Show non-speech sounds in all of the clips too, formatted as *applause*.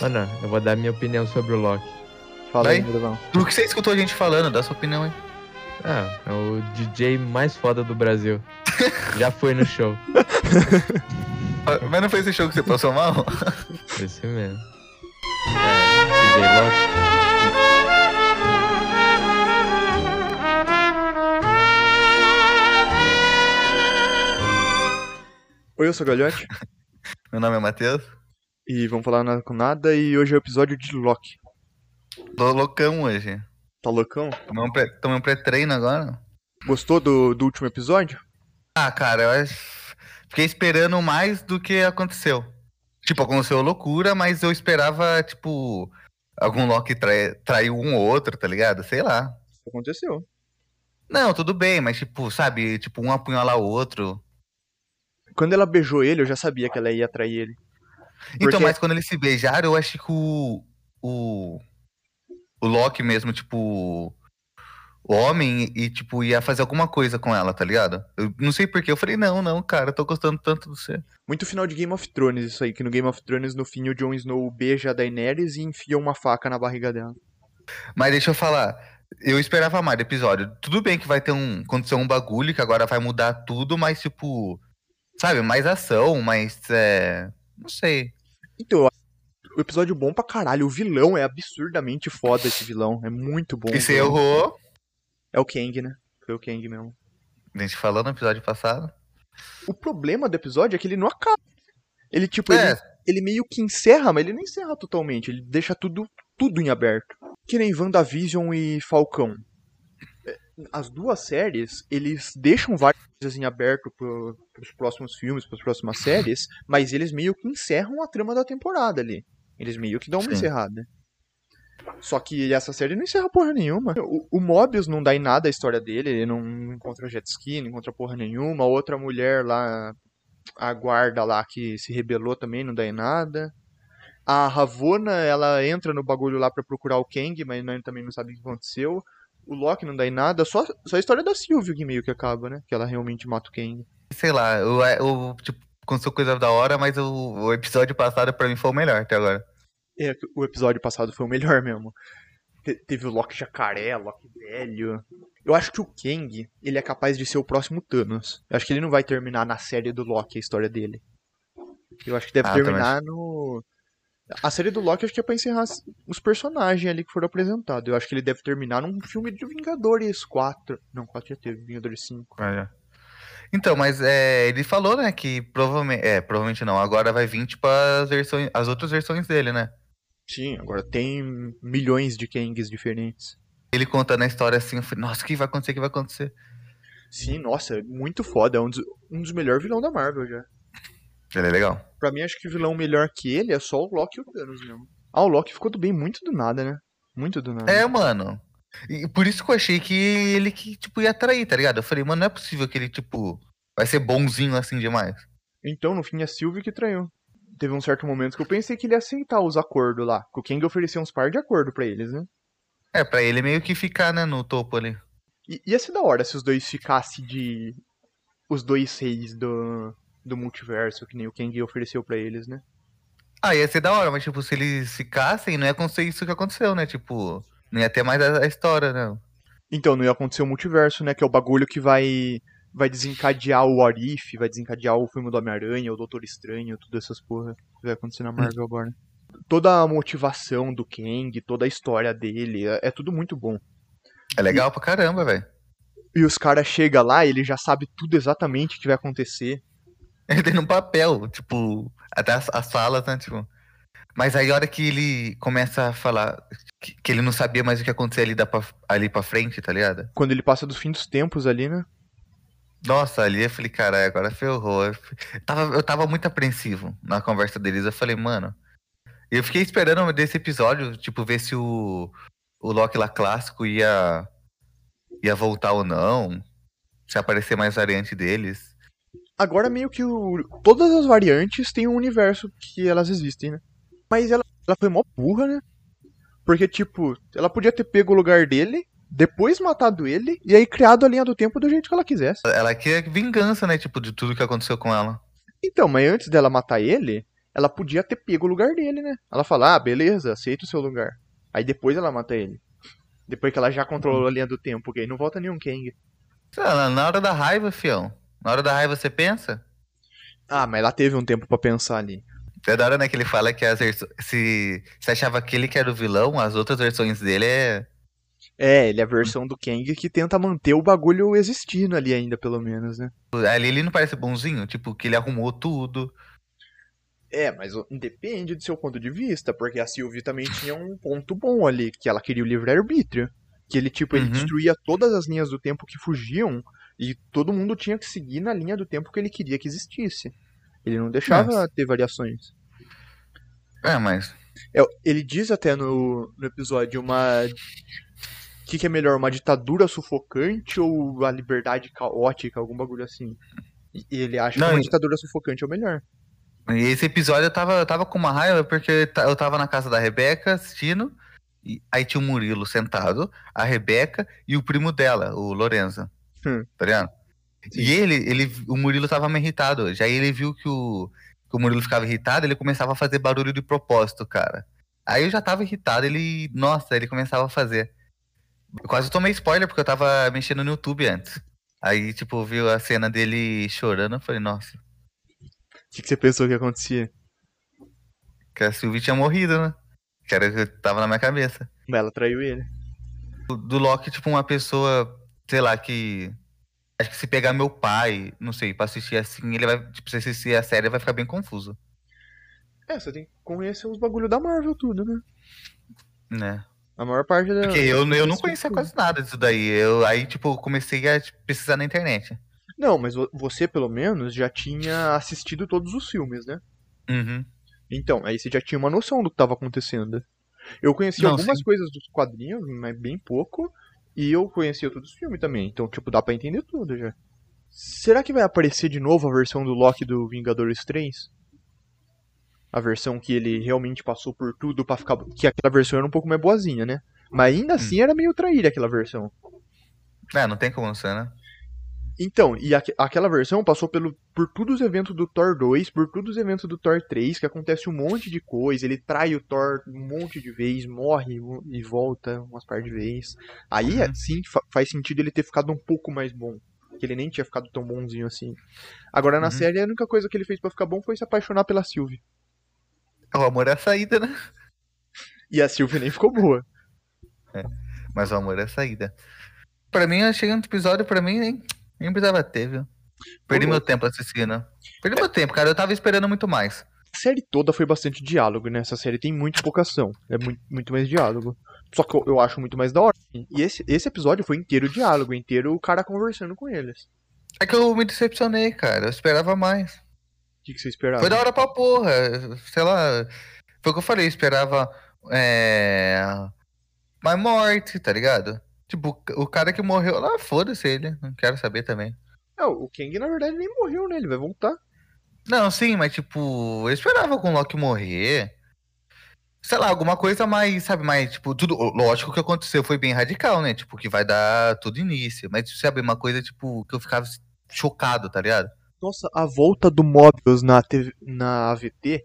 Mano, eu vou dar minha opinião sobre o Loki. Fala aí. Brunão. Do que você escutou a gente falando, dá sua opinião aí. Ah, é o DJ mais foda do Brasil. *laughs* Já foi no show. *laughs* Mas não foi esse show que você passou mal? *laughs* Esse mesmo. É, DJ Loki. Oi, eu sou o Galhote Meu nome é Matheus. E vamos falar nada com nada e hoje é o episódio de Loki. Tô loucão hoje. Tá loucão? Tomei um pré- tomei um pré-treino agora. Gostou do, do último episódio? Ah, cara, eu fiquei esperando mais do que aconteceu. Tipo, aconteceu loucura, mas eu esperava, tipo, algum Loki trai... traiu um ou outro, tá ligado? Sei lá. Isso aconteceu. Não, tudo bem, mas tipo, sabe, tipo, um apunhalar o outro. Quando ela beijou ele, eu já sabia que ela ia atrair ele. Então, Porque- mas quando eles se beijaram, eu acho que o. O, o Loki mesmo, tipo. O homem, e, tipo, ia fazer alguma coisa com ela, tá ligado? Eu não sei porquê. Eu falei, não, não, cara, eu tô gostando tanto de você. Muito final de Game of Thrones isso aí, que no Game of Thrones, no fim, o Jon Snow beija a Daenerys e enfia uma faca na barriga dela. Mas deixa eu falar. Eu esperava mais do episódio. Tudo bem que vai ter um. Acontecer um bagulho que agora vai mudar tudo, mas, tipo. Sabe, mais ação, mais. É, não sei. Então, o episódio bom pra caralho. O vilão é absurdamente foda esse vilão. É muito bom. E você errou. É o Kang, né? Foi o Kang mesmo. A gente falou no episódio passado. O problema do episódio é que ele não acaba. Ele, tipo, É. ele, ele meio que encerra, mas ele não encerra totalmente. Ele deixa tudo, tudo em aberto. Que nem WandaVision e Falcão. As duas séries, eles deixam várias coisas em aberto pro, pros próximos filmes, pras próximas séries, mas eles meio que encerram a trama da temporada ali. Eles meio que dão uma Sim. encerrada. Só que essa série não encerra porra nenhuma. O, o Mobius não dá em nada a história dele, ele não encontra jet ski, não encontra porra nenhuma. Outra mulher lá, a guarda lá que se rebelou também, não dá em nada. A Ravonna, ela entra no bagulho lá pra procurar o Kang, mas também não sabe o que aconteceu. O Loki não dá em nada, só, só a história da Sylvie que meio que acaba, né? Que ela realmente mata o Kang. Sei lá, eu, eu tipo, aconteceu coisa da hora, mas o, o episódio passado pra mim foi o melhor até agora. É, o episódio passado foi o melhor mesmo. Te- teve o Loki jacaré, Loki velho. Eu acho que o Kang, ele é capaz de ser o próximo Thanos. Eu acho que ele não vai terminar na série do Loki a história dele. Eu acho que deve Ah, terminar no. A série do Loki acho que é pra encerrar os personagens ali que foram apresentados. Eu acho que ele deve terminar num filme de Vingadores 4. Não, 4 já teve, Vingadores 5. Então, mas é, ele falou, né, que provavelmente. É, provavelmente não. Agora vai vir, tipo, as, versões, as outras versões dele, né? Sim, agora tem milhões de Kangs diferentes. Ele contando a história assim, eu falei, nossa, o que vai acontecer? O que vai acontecer? Sim, nossa, é muito foda. É um dos, um dos melhores vilões da Marvel já. Ele é legal. Pra mim, acho que vilão melhor que ele é só o Loki e o Thanos mesmo. Ah, o Loki ficou do bem muito do nada, né? Muito do nada. É, mano. E por isso que eu achei que ele que, tipo, ia atrair, tá ligado? Eu falei, mano, não é possível que ele, tipo, vai ser bonzinho assim demais. Então, no fim, é Sylvie que traiu. Teve um certo momento que eu pensei que ele ia aceitar os acordos lá. Que o Kang ofereceu uns par de acordo pra eles, né? É, pra ele meio que ficar, né, no topo ali. E ia ser da hora se os dois ficassem de. Os dois reis do, do multiverso, que nem o Kang ofereceu pra eles, né? Ah, ia ser da hora, mas tipo, se eles ficassem, não ia acontecer isso que aconteceu, né? Tipo, não ia ter mais a, a história, né? Então, não ia acontecer o multiverso, né? Que é o bagulho que vai. Vai desencadear o What If, vai desencadear o filme do Homem-Aranha, o Doutor Estranho, tudo essas porra que vai acontecer na Marvel agora. Toda a motivação do Kang, toda a história dele, é, é tudo muito bom. É legal pra caramba, velho. E os caras chegam lá, ele já sabe tudo exatamente o que vai acontecer. *laughs* Ele tem no papel, tipo, até as, as falas, né? Tipo. Mas aí a hora que ele começa a falar que, que ele não sabia mais o que ia acontecer ali, da pra, ali pra frente, tá ligado? Quando ele passa dos fim dos tempos ali, né? Nossa, ali eu falei, cara, agora ferrou. Eu tava, eu tava muito apreensivo na conversa deles. Eu falei, mano. Eu fiquei esperando desse episódio, tipo, ver se o, o Loki lá clássico ia, ia voltar ou não. Se aparecer mais variante deles. Agora meio que o, todas as variantes têm um universo que elas existem, né? Mas ela, ela foi mó burra, né? Porque, tipo, ela podia ter pego o lugar dele, depois matado ele, e aí criado a linha do tempo do jeito que ela quisesse. Ela quer vingança, né? Tipo, de tudo que aconteceu com ela. Então, mas antes dela matar ele, ela podia ter pego o lugar dele, né? Ela fala, ah, beleza, aceita o seu lugar. Aí depois ela mata ele. Depois que ela já controlou a linha do tempo, porque aí não volta nenhum Kang. Na hora da raiva, fião. Na hora da raiva você pensa? Ah, mas ela teve um tempo pra pensar ali. É da hora, né, que ele fala que as se você achava que ele que era o vilão, as outras versões dele é. É, ele é a versão do Kang que tenta manter o bagulho existindo ali ainda, pelo menos, né? Ali ele não parece bonzinho, tipo, que ele arrumou tudo. É, mas depende do seu ponto de vista, porque a Sylvie também tinha um ponto bom ali, que ela queria o livre-arbítrio. Que ele, tipo, ele Uhum. destruía todas as linhas do tempo que fugiam e todo mundo tinha que seguir na linha do tempo que ele queria que existisse. Ele não deixava Nossa. ter variações. É, mas. É, ele diz até no, no episódio uma. O que, que é melhor, uma ditadura sufocante ou a liberdade caótica, algum bagulho assim? E ele acha Não, que uma e- ditadura sufocante é o melhor. E esse episódio eu tava, eu tava com uma raiva porque eu tava na casa da Rebeca assistindo. E aí tinha o Murilo sentado, a Rebeca e o primo dela, o Lorenzo. Hum. Tá ligado? E ele, ele, o Murilo tava meio irritado. Já ele viu que o, que o Murilo ficava irritado, ele começava a fazer barulho de propósito, cara. Aí eu já tava irritado, ele. Nossa, ele começava a fazer. Eu quase tomei spoiler porque eu tava mexendo no YouTube antes. Aí, tipo, viu a cena dele chorando, eu falei, nossa, O que, que você pensou que acontecia? que a Sylvie tinha morrido, né? Que era o que tava na minha cabeça. Ela traiu ele. Do, do Loki, tipo, uma pessoa, sei lá, que. Acho que se pegar meu pai, não sei, pra assistir assim, ele vai. Tipo, se assistir a série, vai ficar bem confuso. É, você tem que conhecer os bagulhos da Marvel tudo, né? Né? A maior parte da. Porque eu, eu não conhecia quase nada disso daí. Eu, aí, tipo, comecei a tipo, pesquisar na internet. Não, mas vo- você, pelo menos, já tinha assistido todos os filmes, né? Uhum. Então, aí você já tinha uma noção do que estava acontecendo. Eu conhecia algumas sim. coisas dos quadrinhos, mas bem pouco. E eu conhecia todos os filmes também. Então, tipo, dá pra entender tudo já. Será que vai aparecer de novo a versão do Loki do Vingadores 3? A versão que ele realmente passou por tudo pra ficar. Que aquela versão era um pouco mais boazinha, né? Mas ainda assim era meio traíra aquela versão. É, não tem como não ser, né? Então, e aque- aquela versão passou pelo, por todos os eventos do Thor 2, por todos os eventos do Thor 3, que acontece um monte de coisa, ele trai o Thor um monte de vezes, morre e volta umas par de vezes. Aí, Uhum. sim, fa- faz sentido ele ter ficado um pouco mais bom. Que ele nem tinha ficado tão bonzinho assim. Agora, na Uhum. série, a única coisa que ele fez pra ficar bom foi se apaixonar pela Sylvie. O amor é a saída, né? E a Sylvie nem ficou boa. Mas o amor é a saída. Pra mim, cheguei no episódio, pra mim, nem, nem precisava ter, viu? Perdi meu tempo assistindo. Perdi meu tempo, cara. Eu tava esperando muito mais. A série toda foi bastante diálogo, né? Essa série tem muito pouca ação. É muito, muito mais diálogo. Só que eu, eu acho muito mais da hora. E esse, esse episódio foi inteiro diálogo, inteiro o cara conversando com eles. É que eu me decepcionei, cara. Eu esperava mais. O que, que você esperava? Foi da hora pra porra. Sei lá. Foi o que eu falei, eu esperava. É. Mais morte, tá ligado? Tipo, o cara que morreu lá, foda-se ele. Não quero saber também. Não, o Kang na verdade nem morreu, né? Ele vai voltar. Não, sim, mas tipo, eu esperava com o Loki morrer. Sei lá, alguma coisa mais, sabe, mais, tipo, tudo. Lógico que aconteceu foi bem radical, né? Tipo, que vai dar tudo início. Mas, sabe, uma coisa, tipo, que eu ficava chocado, tá ligado? Nossa, a volta do Mobius na, TV, na AVT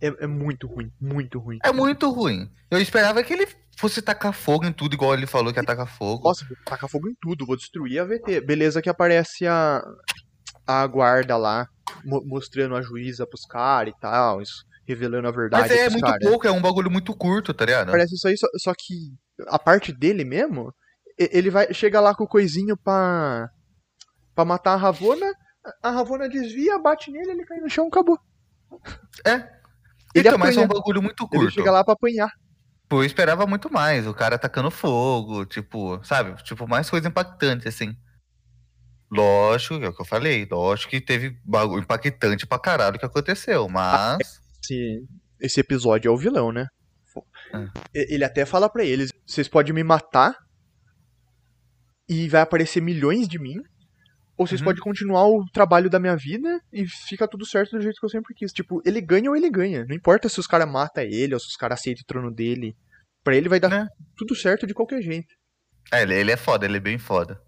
é, é muito ruim, muito ruim. É muito ruim. Eu esperava que ele fosse tacar fogo em tudo, igual ele falou que ia tacar fogo. Nossa, vou tacar fogo em tudo, vou destruir a AVT. Beleza que aparece a, a guarda lá, mo- mostrando a juíza pros caras e tal, isso, revelando a verdade Mas é pros muito caras. pouco, é um bagulho muito curto, tá ligado? Parece isso aí, só, só que a parte dele mesmo, ele vai chega lá com o coisinho pra, pra matar a Ravona, a Ravona desvia, bate nele, ele cai no chão, acabou. É. Ele então, mas é um apanha. bagulho muito Ele curto. chega lá pra apanhar. Pô, eu esperava muito mais. O cara atacando fogo, tipo, sabe? Tipo, mais coisa impactante, assim. Lógico, é o que eu falei. Lógico que teve bagulho impactante pra caralho que aconteceu, mas. Esse, esse episódio é o vilão, né? É. Ele até fala pra eles: vocês podem me matar e vai aparecer milhões de mim, ou vocês Uhum. podem continuar o trabalho da minha vida e fica tudo certo do jeito que eu sempre quis. Tipo, ele ganha ou ele ganha. Não importa se os caras matam ele ou se os caras aceitam o trono dele. Pra ele vai dar Né? tudo certo de qualquer jeito. É, ele, ele é foda, ele é bem foda.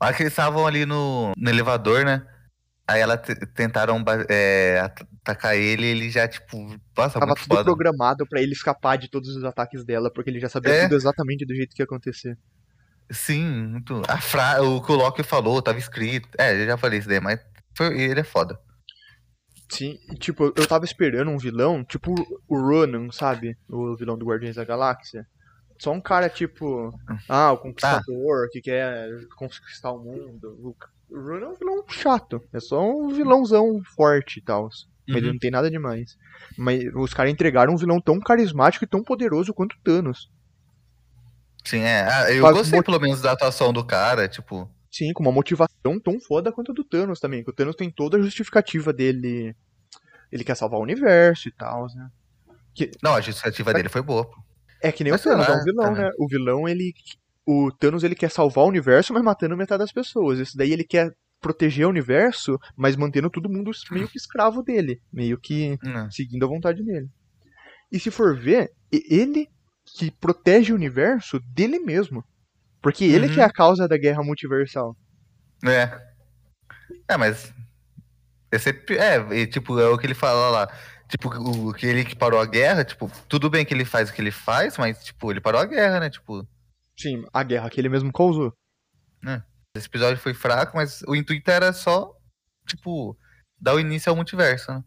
Olha que eles estavam ali no, no elevador, né? Aí ela te- tentaram é, atacar ele e ele já, tipo, nossa, Tava muito tudo foda. programado pra ele escapar de todos os ataques dela, porque ele já sabia É. tudo exatamente do jeito que ia acontecer. Sim, muito. A fra... O que o Loki falou, tava escrito. É, eu já falei isso daí, mas foi... ele é foda. Sim, e, tipo, eu tava esperando um vilão, tipo o Ronan, sabe? O vilão do Guardiões da Galáxia. Só um cara, tipo, ah, o conquistador que quer conquistar o mundo. O Ronan é um vilão chato. É só um vilãozão forte e tal. Mas ele Uhum. não tem nada demais. Mas os caras entregaram um vilão tão carismático e tão poderoso quanto o Thanos. Sim, é. Ah, eu Faz gostei pelo menos da atuação do cara, tipo. Sim, com uma motivação tão foda quanto a do Thanos também. Que o Thanos tem toda a justificativa dele. Ele quer salvar o universo e tal, né? Não, a justificativa dele foi boa. pô. É que nem Mas o Thanos, é um vilão, cara. né? O vilão, ele. O Thanos, ele quer salvar o universo, mas matando metade das pessoas. Esse daí ele quer proteger o universo, mas mantendo todo mundo meio que escravo dele. Meio que Não. seguindo a vontade dele. E se for ver, ele que protege o universo dele mesmo. Porque ele Uhum. que é a causa da guerra multiversal. É. É, mas. Esse é, é, tipo, é o que ele fala lá. Tipo, o que ele que parou a guerra, tipo, tudo bem que ele faz o que ele faz, mas, tipo, ele parou a guerra, né? Tipo, Sim, a guerra que ele mesmo causou. esse episódio foi fraco, mas o intuito era só, tipo, dar o início ao multiverso, né?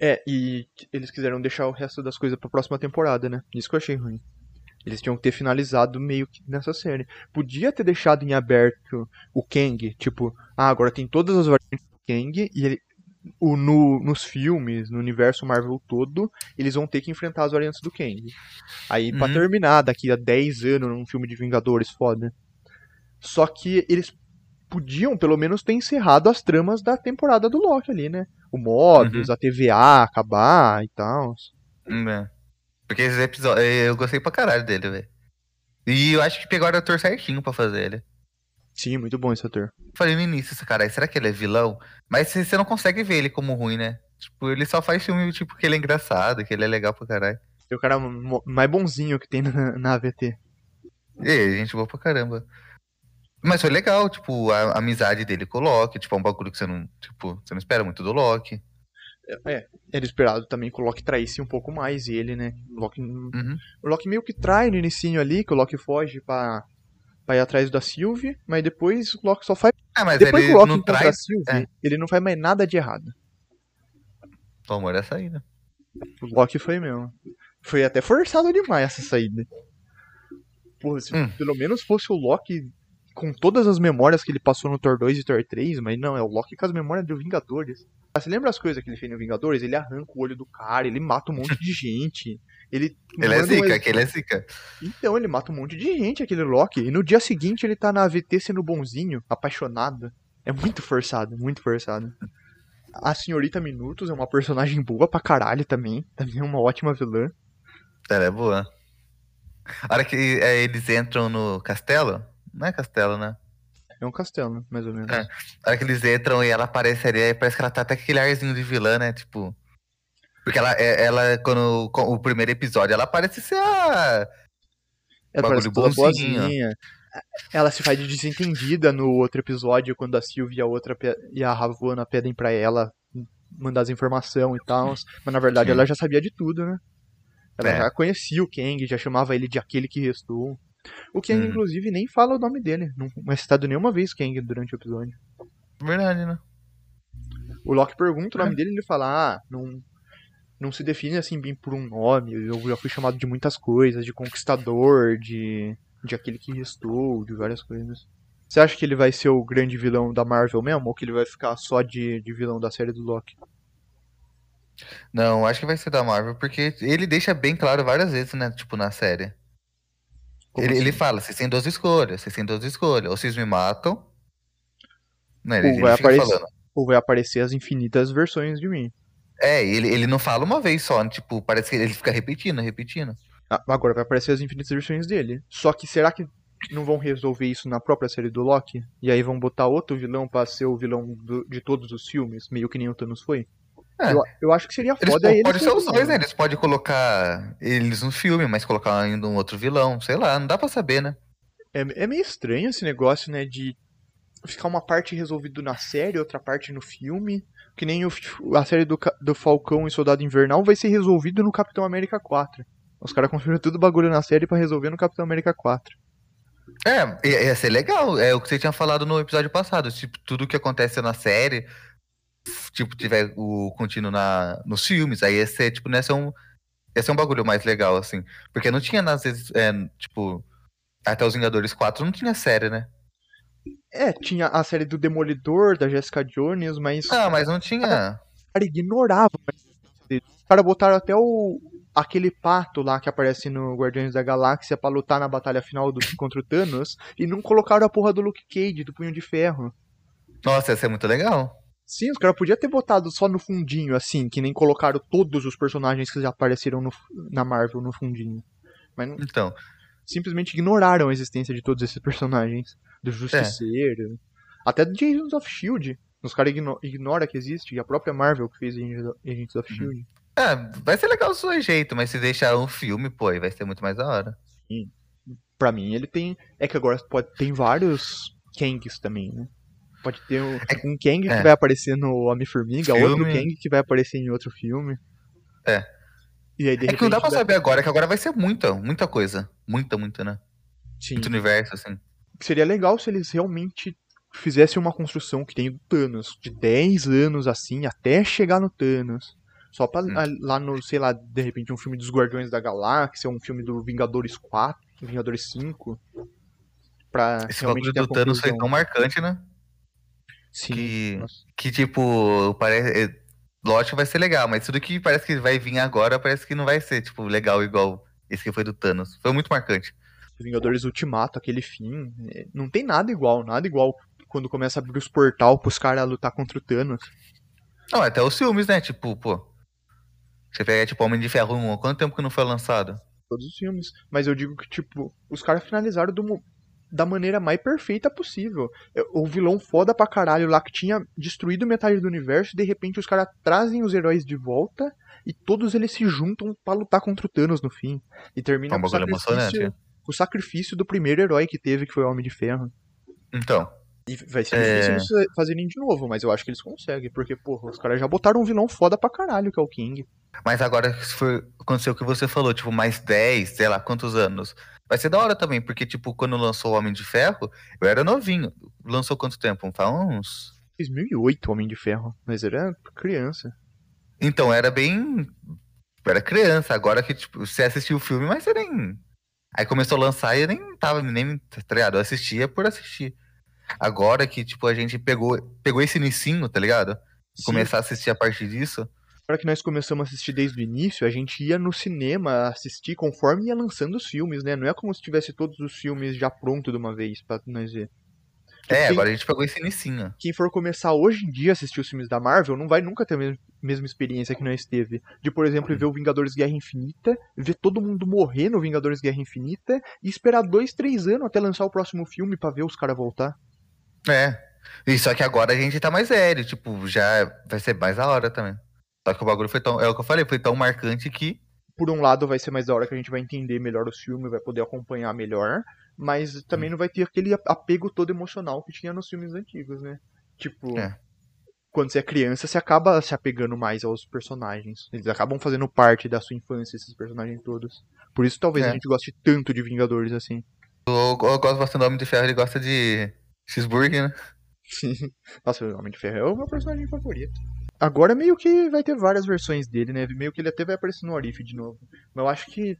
É, e eles quiseram deixar o resto das coisas pra próxima temporada, né? Isso que eu achei ruim. Eles tinham que ter finalizado meio que nessa série. Podia ter deixado em aberto o Kang, tipo, ah, agora tem todas as variantes do Kang e ele, o, no, nos filmes, no universo Marvel todo, eles vão ter que enfrentar as variantes do Kang. Aí, pra Uhum. terminar, daqui a 10 anos, num filme de Vingadores, foda. Só que eles podiam, pelo menos, ter encerrado as tramas da temporada do Loki ali, né? O Mobius, a TVA acabar e tal. É. Porque esse episódio, eu gostei pra caralho dele, velho. E eu acho que pegaram o ator certinho pra fazer ele. Sim, muito bom esse ator. Falei no início, esse cara, será que ele é vilão? Mas você não consegue ver ele como ruim, né? Tipo, ele só faz filme, tipo, que ele é engraçado, que ele é legal pra caralho. É o cara mais bonzinho que tem na, na AVT. E gente boa pra caramba. Mas foi legal, tipo, a, a amizade dele com o Loki, tipo, é um bagulho que você não, tipo, você não espera muito do Loki. Era esperado também que o Loki traísse um pouco mais ele, né? O Loki, Uhum. o Loki meio que trai no inicinho ali, que o Loki foge pra, pra ir atrás da Sylvie, mas depois o Loki só faz. É, mas depois que ele o Loki não encontra a Sylvie, é. ele não faz mais nada de errado. o amor é saída. O Loki foi mesmo. Foi até forçado demais essa saída. Porra, se Hum. pelo menos fosse o Loki com todas as memórias que ele passou no Thor 2 e Thor 3, mas não, é o Loki com as memórias do Vingadores. Ah, Você lembra as coisas que ele fez no Vingadores? Ele arranca o olho do cara, ele mata um monte de *laughs* gente. Ele, Ele é um zica, ex- que ele é zica. Então, ele mata um monte de gente, aquele Loki. E no dia seguinte ele tá na AVT sendo bonzinho, apaixonado. É muito forçado, muito forçado. A Senhorita Minutos é uma personagem boa pra caralho também. Também é uma ótima vilã. Ela é boa. A hora que é, eles entram no castelo, não é castelo, né? É um castelo, mais ou menos. É. A hora que eles entram e ela aparece ali, aí parece que ela tá até aquele arzinho de vilã, né? Tipo. Porque ela, é- ela quando o primeiro episódio, ela parece ser a. Ela Bagulho parece toda boazinha. Ela se faz de desentendida no outro episódio, quando a Sylvie e a outra e a Ravonna pedem pra ela mandar as informações e tal. Mas na verdade Sim. ela já sabia de tudo, né? Ela É. já conhecia o Kang, já chamava ele de aquele que restou. O Kang, Hum. inclusive, nem fala o nome dele. Não é citado nenhuma vez Kang durante o episódio. Verdade, né? O Loki pergunta o nome É. dele e ele fala: Ah, não, não se define assim bem por um nome. Eu já fui chamado de muitas coisas, de conquistador, de, de aquele que restou, de várias coisas. Você acha que ele vai ser o grande vilão da Marvel mesmo? Ou que ele vai ficar só de, de vilão da série do Loki? Não, acho que vai ser da Marvel, porque ele deixa bem claro várias vezes, né? Tipo, na série. Ele, assim? ele fala, vocês têm duas escolhas, vocês têm duas escolhas. Ou vocês me matam. Né, ele, Ou ele vai aparecer- falando. Ou vai aparecer as infinitas versões de mim? É, ele, ele não fala uma vez só, tipo, parece que ele fica repetindo, repetindo. Ah, Agora vai aparecer as infinitas versões dele. Só que será que não vão resolver isso na própria série do Loki? E aí vão botar outro vilão pra ser o vilão do- de todos os filmes, meio que nem o Thanos foi? É. Eu, eu acho que seria Eles foda po- ele pode ser os dois, né? Eles podem colocar eles no filme, mas colocar ainda um outro vilão, sei lá, não dá pra saber, né? É, é meio estranho esse negócio, né, de ficar uma parte resolvido na série, outra parte no filme. Que nem o, a série do, do Falcão e Soldado Invernal vai ser resolvido no Capitão América 4. Os caras construíram tudo bagulho na série pra resolver no Capitão América 4. É, ia ia ser legal. É o que você tinha falado no episódio passado. Tipo, tudo que acontece na série, tipo, tiver o contínuo na, nos filmes, aí ia ser, tipo, né, ser um, ia ser um bagulho mais legal, assim. Porque não tinha, às vezes, é, tipo, até os Vingadores 4 não tinha série, né? É, tinha a série do Demolidor, da Jessica Jones, mas Ah, mas não tinha. os caras ignoravam a existência deles. Os caras botaram até o aquele pato lá que aparece no Guardiões da Galáxia pra lutar na batalha final do, *laughs* contra o Thanos e não colocaram a porra do Luke Cage, do Punho de Ferro. Nossa, ia ser muito legal. Sim, os caras podiam ter botado só no fundinho, assim, que nem colocaram todos os personagens que já apareceram no- na Marvel no fundinho. Mas não- Então, simplesmente ignoraram a existência de todos esses personagens. Do Justiceiro. Até do Agents of Shield. Os caras igno ignoram que existe. E a própria Marvel que fez Agents of Shield. é, vai ser legal do seu jeito, mas se deixar um filme, pô, aí vai ser muito mais da hora. Pra mim, ele tem. É que agora pode tem vários Kangs também, né? Pode ter um, um Kang que é. vai aparecer no Homem-Formiga, outro. Kang que vai aparecer em outro filme. É. E aí, de É que não dá pra saber agora, que agora vai ser muita, muita coisa. Muita, muita, né? Sim. Muito universo, assim. Seria legal se eles realmente fizessem uma construção que tem do Thanos, de 10 anos assim, até chegar no Thanos. Só pra Hum. lá no, sei lá, de repente um filme dos Guardiões da Galáxia, um filme do Vingadores 4, Vingadores 5. Pra Esse bagulho do Thanos foi tão marcante, né? Sim. Que, nossa. que tipo, parece. Lógico vai ser legal, mas tudo que parece que vai vir agora parece que não vai ser, tipo, legal igual esse que foi do Thanos. Foi muito marcante. Vingadores Ultimato, aquele fim. é, Não tem nada igual, nada igual quando começa a abrir os portal pros caras lutar contra o Thanos. Não, até os filmes, né? Tipo, pô. Você pega, tipo, Homem de Ferro 1, quanto tempo que não foi lançado? Todos os filmes. Mas eu digo que, tipo, os caras finalizaram do da maneira mais perfeita possível. É, O vilão foda pra caralho lá que tinha destruído metade do universo, e de repente os caras trazem os heróis de volta e todos eles se juntam pra lutar contra o Thanos no fim. E termina É um com o sacrifício, com o sacrifício do primeiro herói que teve, que foi o Homem de Ferro. Então. E vai ser É. difícil eles fazerem de novo, mas eu acho que eles conseguem, porque, porra, os caras já botaram um vilão foda pra caralho, que é o King. Mas agora, se for aconteceu o que você falou, tipo, mais 10, sei lá, quantos anos. Vai ser da hora também, porque, tipo, quando lançou o Homem de Ferro, eu era novinho. Lançou quanto tempo? Faz uns. 2008, Homem de Ferro, mas era criança. Então, era bem. Era criança, agora que, tipo, você assistiu o filme, mas você nem. Aí começou a lançar e eu nem tava nem tá ligado? Eu assistia por assistir. Agora que, tipo, a gente pegou, pegou esse inicinho, tá ligado? E começar a assistir a partir disso. Agora que nós começamos a assistir desde o início, a gente ia no cinema assistir conforme ia lançando os filmes, né? Não é como se tivesse todos os filmes já pronto de uma vez pra nós ver. Tipo, É, quem- agora a gente pegou esse inicinho. Quem for começar hoje em dia a assistir os filmes da Marvel não vai nunca ter a mes- mesma experiência que nós teve. De, por exemplo, ver o Vingadores Guerra Infinita, ver todo mundo morrer no Vingadores Guerra Infinita e esperar dois, três anos até lançar o próximo filme pra ver os caras voltar. É. E só que agora a gente tá mais velho, tipo, já vai ser mais da hora também. Só que o bagulho foi tão. É o que eu falei, foi tão marcante que. por um lado vai ser mais da hora que a gente vai entender melhor os filmes, vai poder acompanhar melhor, mas também Hum. não vai ter aquele apego todo emocional que tinha nos filmes antigos, né? Tipo, É. quando você é criança, você acaba se apegando mais aos personagens. Eles acabam fazendo parte da sua infância, esses personagens todos. Por isso talvez É. a gente goste tanto de Vingadores assim. Eu, eu gosto bastante do Homem de Ferro, ele gosta de cheeseburger, né? *laughs* Nossa, o Homem de Ferro é o meu personagem favorito. Agora meio que vai ter várias versões dele, né? Meio que ele até vai aparecer no Arif de novo. Mas eu acho que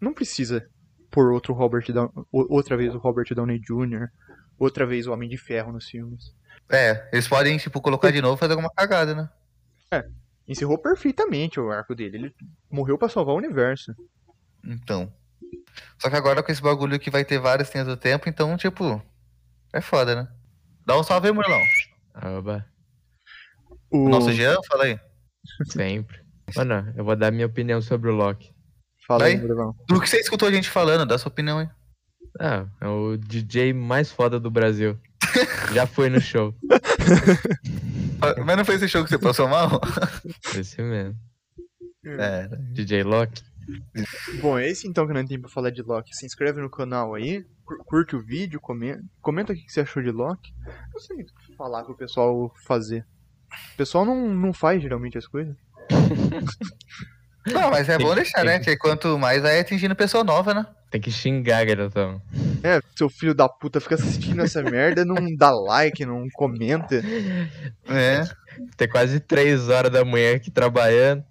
não precisa pôr outro Robert Down... outra vez o Robert Downey Jr., outra vez o Homem de Ferro nos filmes. É, eles podem, tipo, colocar de novo e fazer alguma cagada, né? Encerrou perfeitamente o arco dele. Ele morreu pra salvar o universo. Então. Só que agora com esse bagulho que vai ter várias linhas do tempo, então, tipo. É foda, né? Dá um salve aí, Murlão. Oba, O... Nosso Jean, fala aí. sempre. Mano, eu vou dar minha opinião sobre o Loki. Fala aí? Brevão. Do que você escutou a gente falando, dá sua opinião aí. Ah, é o DJ mais foda do Brasil. *laughs* Já foi no show. Mas não foi esse show que você passou mal? Esse mesmo. É. DJ Loki. Bom, é esse então que não tem pra falar de Loki. Se inscreve no canal aí. cur- curte o vídeo, comenta, comenta o que você achou de Loki. Não sei muito o que falar pro pessoal fazer. O pessoal não, não faz geralmente as coisas. *laughs* Não, mas é Tem bom deixar, tem né? quanto mais vai atingindo pessoa nova, né? Tem que xingar, garotão. É, seu filho da puta fica assistindo essa *laughs* merda, não dá like, não comenta. É. Tem quase 3 horas da manhã aqui trabalhando.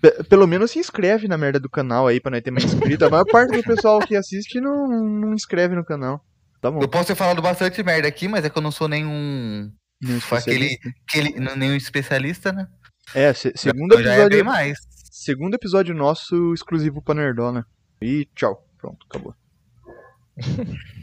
Pe- Pelo menos se inscreve na merda do canal aí pra nós ter mais inscrito. A maior parte do pessoal que assiste não, não inscreve no canal. Tá bom. Eu posso ter falado bastante merda aqui, mas é que eu não sou nenhum. Nenhum Foi aquele, especialista. aquele. Nenhum especialista, né? É, se- segundo Então já é bem episódio, mais. segundo episódio nosso exclusivo pra Nerdola. E tchau. Pronto, acabou. *laughs*